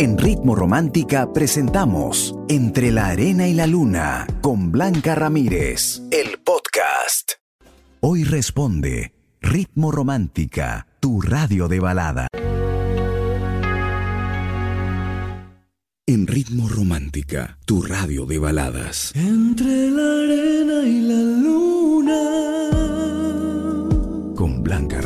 En Ritmo Romántica presentamos Entre la Arena y la Luna con Blanca Ramírez, el podcast. Hoy responde Ritmo Romántica, tu radio de balada. En Ritmo Romántica, tu radio de baladas. Entre la arena y la luna. Con Blanca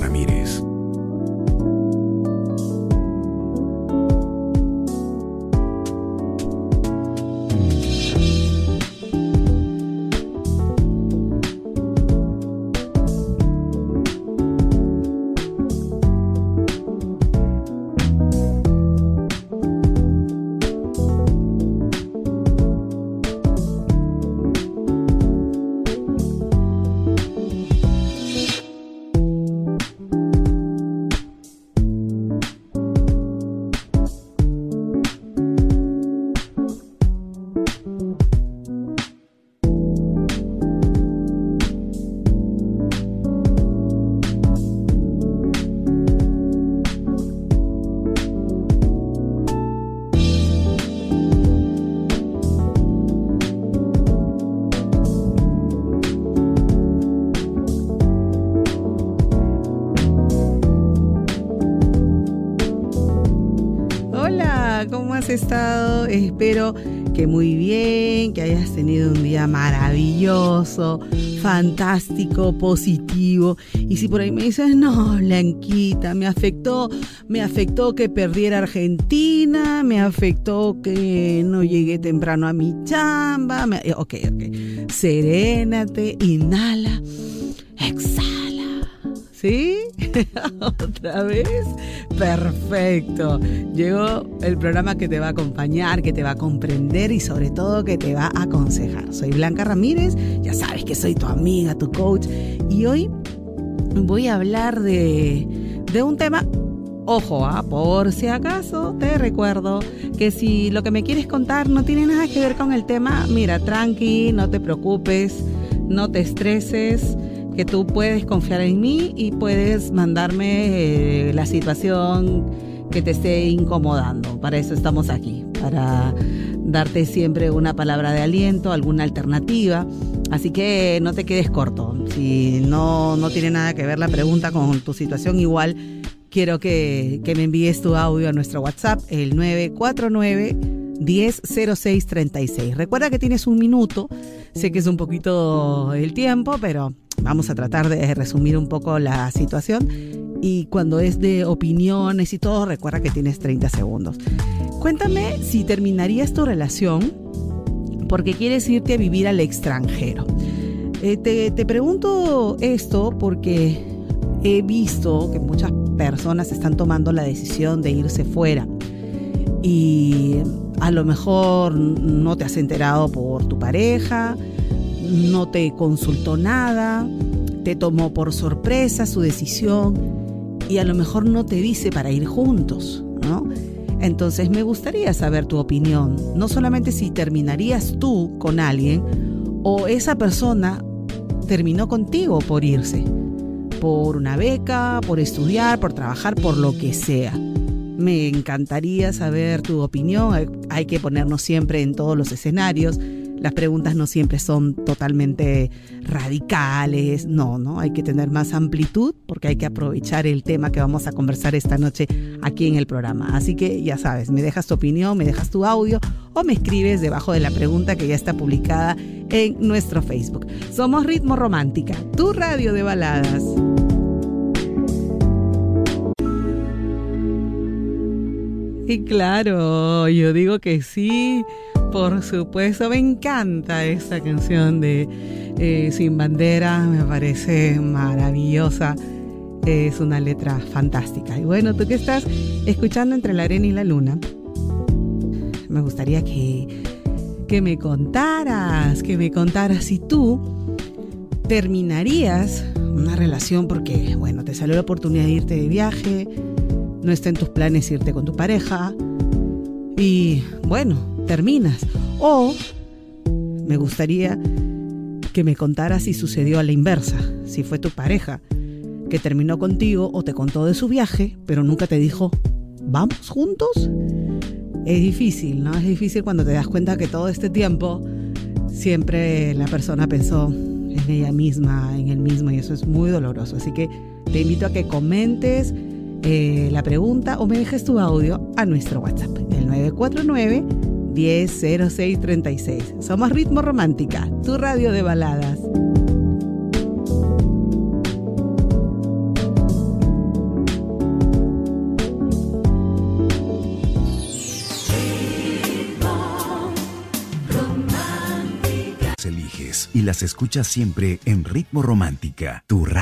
Espero que muy bien, que hayas tenido un día maravilloso, fantástico, positivo. Y si por ahí me dices, no, Blanquita, me afectó, me afectó que perdiera Argentina, me afectó que no llegué temprano a mi chamba. me- eh, ok, ok. Serénate, inhala, exhala. ¿Sí? ¿Otra vez? Perfecto. Llegó el programa que te va a acompañar, que te va a comprender y sobre todo que te va a aconsejar. Soy Blanca Ramírez, ya sabes que soy tu amiga, tu coach. Y hoy voy a hablar de, de un tema... Ojo, ah, por si acaso te recuerdo que si lo que me quieres contar no tiene nada que ver con el tema, mira, tranqui, no te preocupes, no te estreses, que tú puedes confiar en mí y puedes mandarme eh, la situación que te esté incomodando. Para eso estamos aquí, para darte siempre una palabra de aliento, alguna alternativa. Así que no te quedes corto. Si no, no tiene nada que ver la pregunta con tu situación, igual quiero que, que me envíes tu audio a nuestro WhatsApp, el 949 100636. Recuerda que tienes un minuto. Sé que es un poquito el tiempo, pero vamos a tratar de resumir un poco la situación. Y cuando es de opiniones y todo, recuerda que tienes 30 segundos. Cuéntame si terminarías tu relación porque quieres irte a vivir al extranjero. Eh, te, te pregunto esto porque he visto que muchas personas están tomando la decisión de irse fuera y a lo mejor no te has enterado por tu pareja, no te consultó nada, te tomó por sorpresa su decisión y a lo mejor no te dice para ir juntos, ¿no? Entonces me gustaría saber tu opinión, no solamente si terminarías tú con alguien o esa persona terminó contigo por irse, por una beca, por estudiar, por trabajar, por lo que sea. Me encantaría saber tu opinión. Hay- que ponernos siempre en todos los escenarios. Las preguntas no siempre son totalmente radicales. No, no. Hay que tener más amplitud porque hay que aprovechar el tema que vamos a conversar esta noche aquí en el programa. Así que ya sabes, me dejas tu opinión, me dejas tu audio o me escribes debajo de la pregunta que ya está publicada en nuestro Facebook. Somos Ritmo Romántica, tu radio de baladas. Claro, yo digo que sí, por supuesto, me encanta esta canción de eh, Sin Bandera, me parece maravillosa, es una letra fantástica. Y bueno, tú que estás escuchando entre la arena y la luna, me gustaría que, que me contaras, que me contaras si tú terminarías una relación porque, bueno, te salió la oportunidad de irte de viaje, no está en tus planes irte con tu pareja y, bueno, terminas. O me gustaría que me contaras si sucedió a la inversa, si fue tu pareja que terminó contigo o te contó de su viaje, pero nunca te dijo, ¿vamos juntos? es difícil, ¿no? Es difícil cuando te das cuenta que todo este tiempo siempre la persona pensó en ella misma, en él mismo, y eso es muy doloroso. Así que te invito a que comentes eh, la pregunta o me dejes tu audio a nuestro WhatsApp, el 949 100636. Somos Ritmo Romántica, tu radio de baladas. Eliges y las escuchas siempre en Ritmo Romántica, tu radio.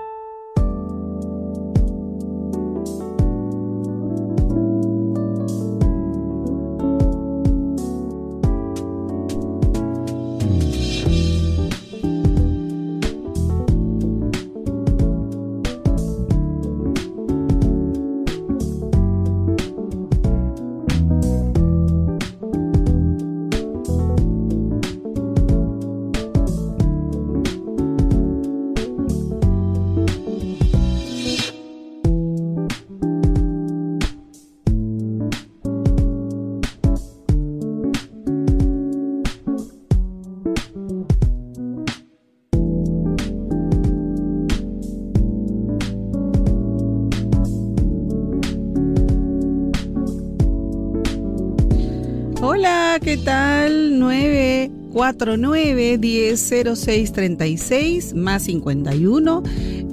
Tal? 949 100636 más 51.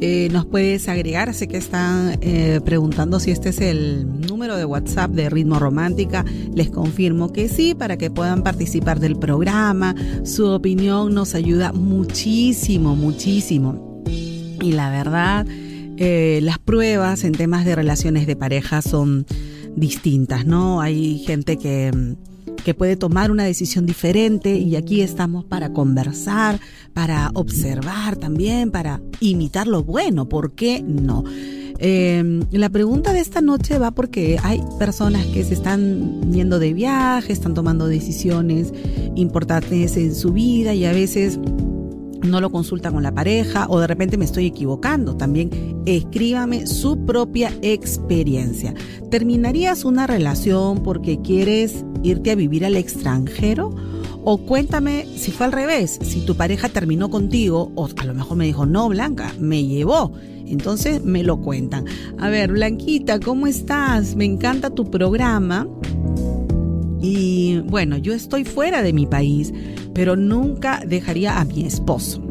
Eh, nos puedes agregar, sé que están eh, preguntando si este es el número de WhatsApp de Ritmo Romántica. Les confirmo que sí, para que puedan participar del programa. Su opinión nos ayuda muchísimo, muchísimo. Y la verdad, eh, las pruebas en temas de relaciones de pareja son distintas, ¿no? Hay gente que que puede tomar una decisión diferente y aquí estamos para conversar, para observar también, para imitar lo bueno, ¿por qué no? Eh, la pregunta de esta noche va porque hay personas que se están yendo de viaje, están tomando decisiones importantes en su vida y a veces no lo consulta con la pareja o de repente me estoy equivocando. También escríbame su propia experiencia. ¿Terminarías una relación porque quieres irte a vivir al extranjero? O cuéntame si fue al revés, si tu pareja terminó contigo o a lo mejor me dijo, no, Blanca, me llevó. Entonces me lo cuentan. A ver, Blanquita, ¿cómo estás? Me encanta tu programa. Y bueno, yo estoy fuera de mi país, pero nunca dejaría a mi esposo.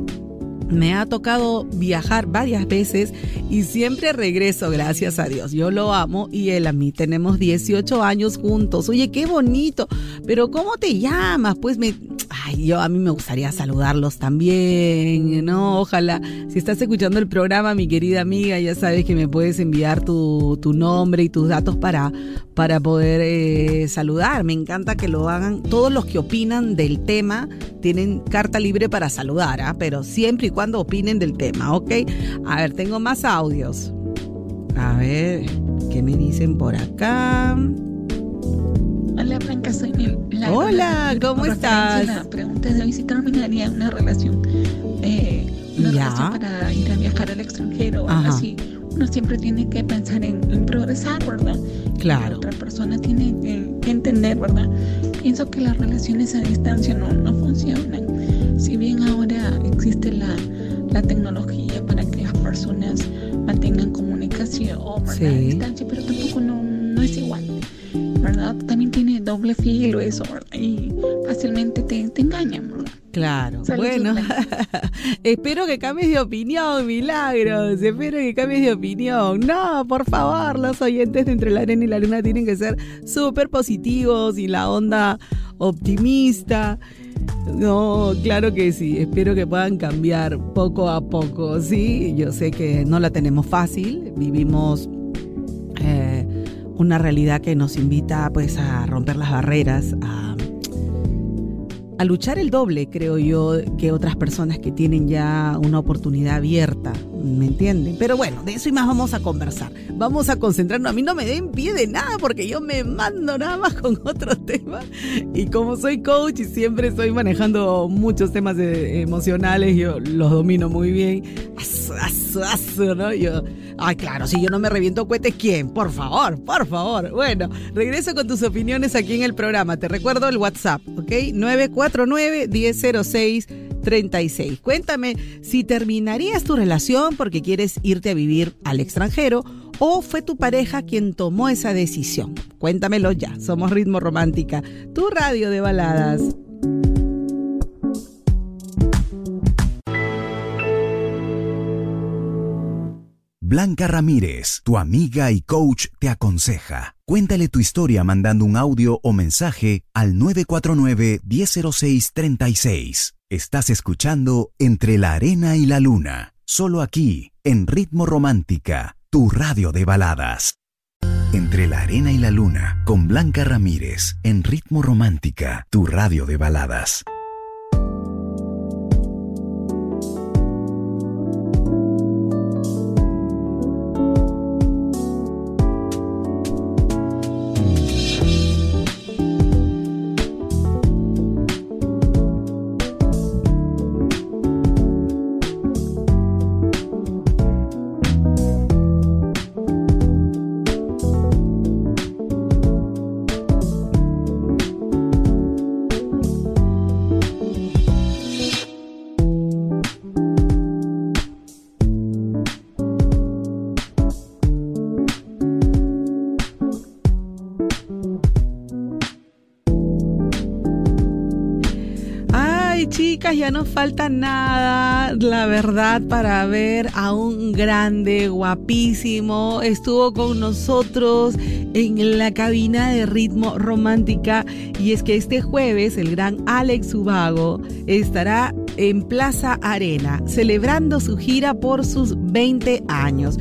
Me ha tocado viajar varias veces y siempre regreso, gracias a Dios. Yo lo amo y él a mí. Tenemos 18 años juntos. Oye, qué bonito. Pero ¿cómo te llamas? Pues me... Yo a mí me gustaría saludarlos también, ¿no? Ojalá, si estás escuchando el programa, mi querida amiga, ya sabes que me puedes enviar tu, tu nombre y tus datos para, para poder eh, saludar. Me encanta que lo hagan. Todos los que opinan del tema tienen carta libre para saludar, ¿ah? pero siempre y cuando opinen del tema, ¿ok? A ver, tengo más audios. A ver, ¿qué me dicen por acá? Hola Blanca, soy Mil. Hola, ¿cómo estás? La pregunta de hoy si terminaría una relación, eh, una Ya. relación para ir a viajar al extranjero o algo así. Uno siempre tiene que pensar en, en progresar, ¿verdad? La Claro. otra persona tiene que, que entender, ¿verdad? Pienso que las relaciones a distancia no, no funcionan. Si bien ahora existe la, la tecnología para que las personas mantengan comunicación ¿verdad? Sí. a distancia, pero tampoco no, no es igual. ¿Verdad? Doble filo eso, ¿verdad? Y fácilmente te, te engañan, ¿verdad? Claro, bueno, espero que cambies de opinión, Milagros, espero que cambies de opinión. No, por favor, los oyentes de Entre la Arena y la Luna tienen que ser súper positivos y la onda optimista. No, claro que sí, espero que puedan cambiar poco a poco, sí, yo sé que no la tenemos fácil, vivimos... una realidad que nos invita pues a romper las barreras, a a luchar el doble, creo yo, que otras personas que tienen ya una oportunidad abierta ¿me entienden? Pero bueno, de eso y más vamos a conversar. Vamos a concentrarnos. A mí no me den pie de nada porque yo me mando nada más con otros temas. Y como soy coach y siempre estoy manejando muchos temas emocionales, yo los domino muy bien. ¿no? Yo, ay, claro, si yo no me reviento cohetes, ¿quién? Por favor, por favor. Bueno, regreso con tus opiniones aquí en el programa. Te recuerdo el WhatsApp, ¿ok? 949 1006 36. Cuéntame si terminarías tu relación porque quieres irte a vivir al extranjero o fue tu pareja quien tomó esa decisión. Cuéntamelo ya. Somos Ritmo Romántica, tu radio de baladas. Blanca Ramírez, tu amiga y coach, te aconseja. Cuéntale tu historia mandando un audio o mensaje al 949-1006-36. Estás escuchando Entre la Arena y la Luna, solo aquí, en Ritmo Romántica, tu radio de baladas. Entre la Arena y la Luna, con Blanca Ramírez, en Ritmo Romántica, tu radio de baladas. Ya no falta nada, la verdad, para ver a un grande, guapísimo. Estuvo con nosotros en la cabina de ritmo romántica y es que este jueves el gran Alex Ubago estará en Plaza Arena celebrando su gira por sus 20 años.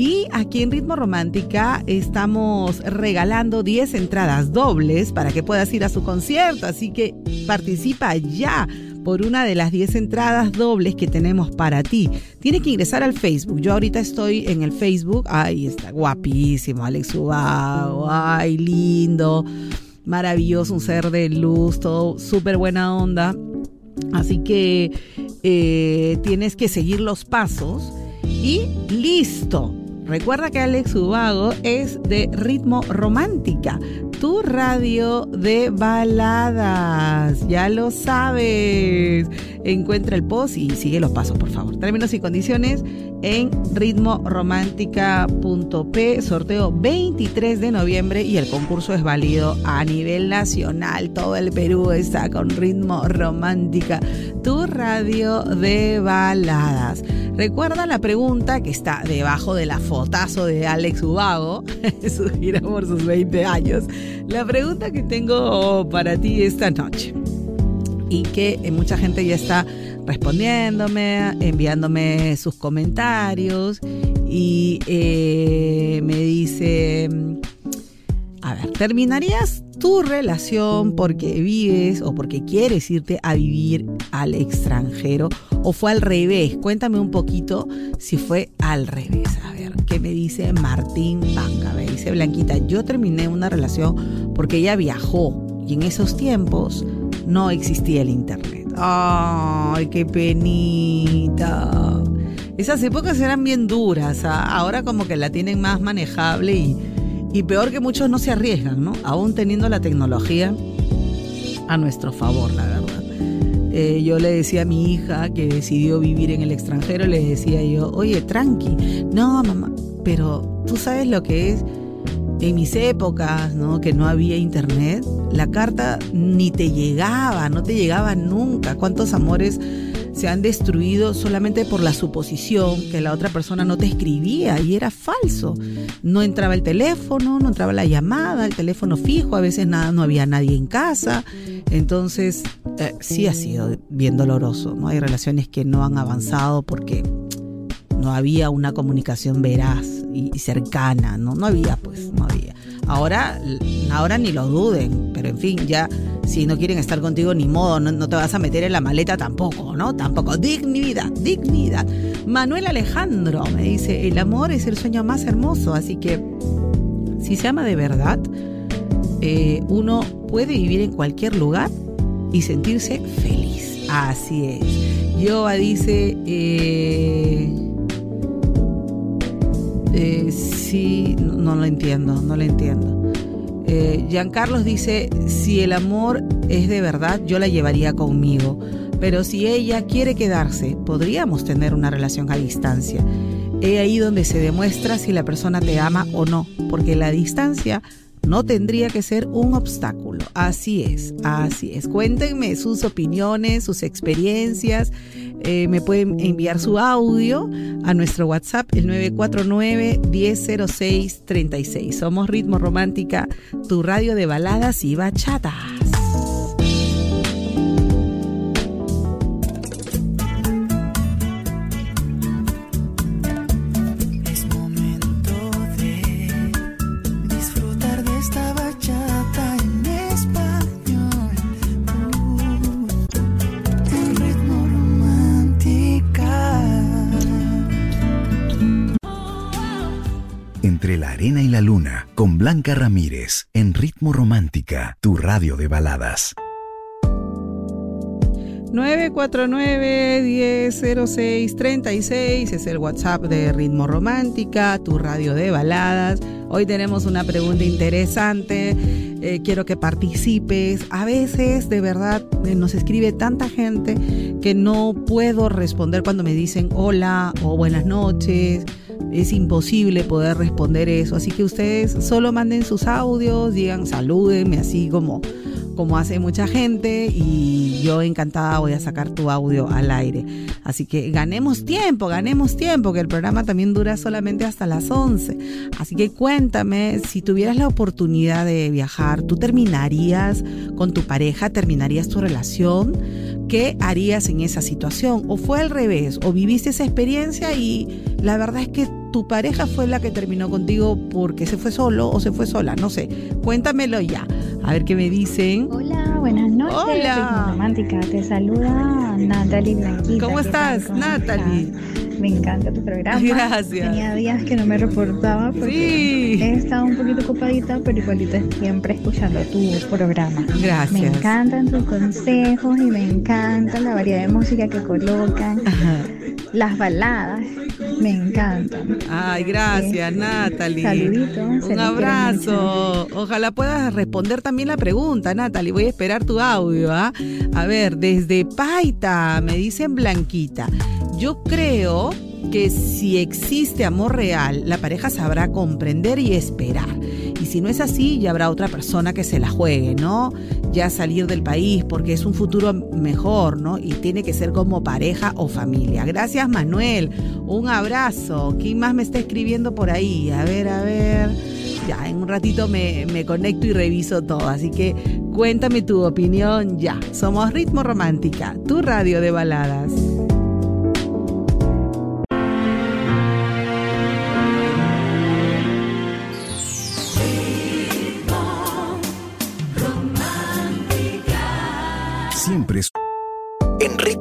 Y aquí en Ritmo Romántica estamos regalando 10 entradas dobles para que puedas ir a su concierto, así que participa ya por una de las 10 entradas dobles que tenemos para ti. Tienes que ingresar al Facebook. Yo ahorita estoy en el Facebook. Ay, está guapísimo, Alex Ubago. Ay, lindo. Maravilloso, un ser de luz, todo súper buena onda. Así que eh, tienes que seguir los pasos y listo. Recuerda que Alex Ubago es de ritmo romántica tu radio de baladas. Ya lo sabes. Encuentra el post y sigue los pasos, por favor. Términos y condiciones en ritmoromántica.p, sorteo 23 de noviembre y el concurso es válido a nivel nacional. Todo el Perú está con ritmo romántica, tu radio de baladas. Recuerda la pregunta que está debajo de la fotazo de Alex Ubago, su gira por sus 20 años. La pregunta que tengo para ti esta noche y que eh, mucha gente ya está respondiéndome, enviándome sus comentarios y eh, me dice, a ver, ¿terminarías tu relación porque vives o porque quieres irte a vivir al extranjero o fue al revés? Cuéntame un poquito si fue al revés. A ver, ¿qué me dice Martín Panga? Me dice Blanquita, yo terminé una relación porque ella viajó y en esos tiempos no existía el internet. Ay, qué penita. Esas épocas eran bien duras, ¿ah? ahora como que la tienen más manejable y y peor que muchos no se arriesgan, ¿no? Aún teniendo la tecnología a nuestro favor, la verdad. Eh, yo le decía a mi hija que decidió vivir en el extranjero, le decía yo, oye, tranqui, no, mamá, pero tú sabes lo que es en mis épocas, ¿no? Que no había internet, la carta ni te llegaba, no te llegaba nunca. ¿Cuántos amores se han destruido solamente por la suposición que la otra persona no te escribía y era falso. No entraba el teléfono, no entraba la llamada, el teléfono fijo, a veces nada, no había nadie en casa. Entonces, eh, sí ha sido bien doloroso. ¿no? Hay relaciones que no han avanzado porque no había una comunicación veraz y, cercana, ¿no? No había, pues, no había. Ahora, ahora ni lo duden, pero en fin, ya si no quieren estar contigo ni modo, no, te vas a meter en la maleta tampoco, ¿no? Tampoco. Dignidad, dignidad. Manuel Alejandro me dice, el amor es el sueño más hermoso, así que si se ama de verdad, eh, uno puede vivir en cualquier lugar y sentirse feliz. Así es. Yoba dice, eh, eh, no, lo entiendo, no lo entiendo. Eh, Giancarlos dice, si el amor es de verdad, yo la llevaría conmigo. Pero si ella quiere quedarse, podríamos tener una relación a distancia. Es ahí donde se demuestra si la persona te ama o no, porque la distancia no tendría que ser un obstáculo. Así es, así es. Cuéntenme sus opiniones, sus experiencias. Eh, me pueden enviar su audio a nuestro WhatsApp, el 949-1006-36. Somos Ritmo Romántica, tu radio de baladas y bachatas. Arena y la luna con Blanca Ramírez en Ritmo Romántica, tu radio de baladas. 949-1006-36 es el WhatsApp de Ritmo Romántica, tu radio de baladas. Hoy tenemos una pregunta interesante, eh, quiero que participes. A veces, de verdad, eh, nos escribe tanta gente que no puedo responder cuando me dicen hola o buenas noches es imposible poder responder eso. Así que ustedes solo manden sus audios, digan salúdenme así como, como hace mucha gente y yo encantada voy a sacar tu audio al aire. Así que ganemos tiempo, ganemos tiempo, que el programa también dura solamente hasta las 11. Así que cuéntame, si tuvieras la oportunidad de viajar, ¿tú terminarías con tu pareja? ¿Terminarías tu relación? ¿Qué harías en esa situación? ¿O fue al revés? ¿O viviste esa experiencia y la verdad es que tu pareja fue la que terminó contigo porque se fue solo o se fue sola? No sé, cuéntamelo ya. A ver qué me dicen. Hola, buenas noches. Hola. Romántica, te saluda Natalie Blanquita. ¿Cómo estás, Natalie? Me encanta tu programa. Gracias. Tenía días que no me reportaba porque Sí. he estado un poquito ocupadita, pero igualito siempre escuchando tu programa. Gracias. Me encantan tus consejos y me encanta la variedad de música que colocan. Ajá. Las baladas me encantan. Ay, gracias, Eh, Natalie. saluditos, Un abrazo. Ojalá puedas responder también la pregunta, Natalie. Voy a esperar tu audio. ¿ah? A ver, desde Paita, me dicen Blanquita. Yo creo que si existe amor real, la pareja sabrá comprender y esperar. Y si no es así, ya habrá otra persona que se la juegue, ¿no? Ya salir del país porque es un futuro mejor, ¿no? Y tiene que ser como pareja o familia. Gracias, Manuel. Un abrazo. ¿Quién más me está escribiendo por ahí? A ver, a ver. Ya, en un ratito me, me conecto y reviso todo. Así que cuéntame tu opinión ya. Somos Ritmo Romántica, tu radio de baladas.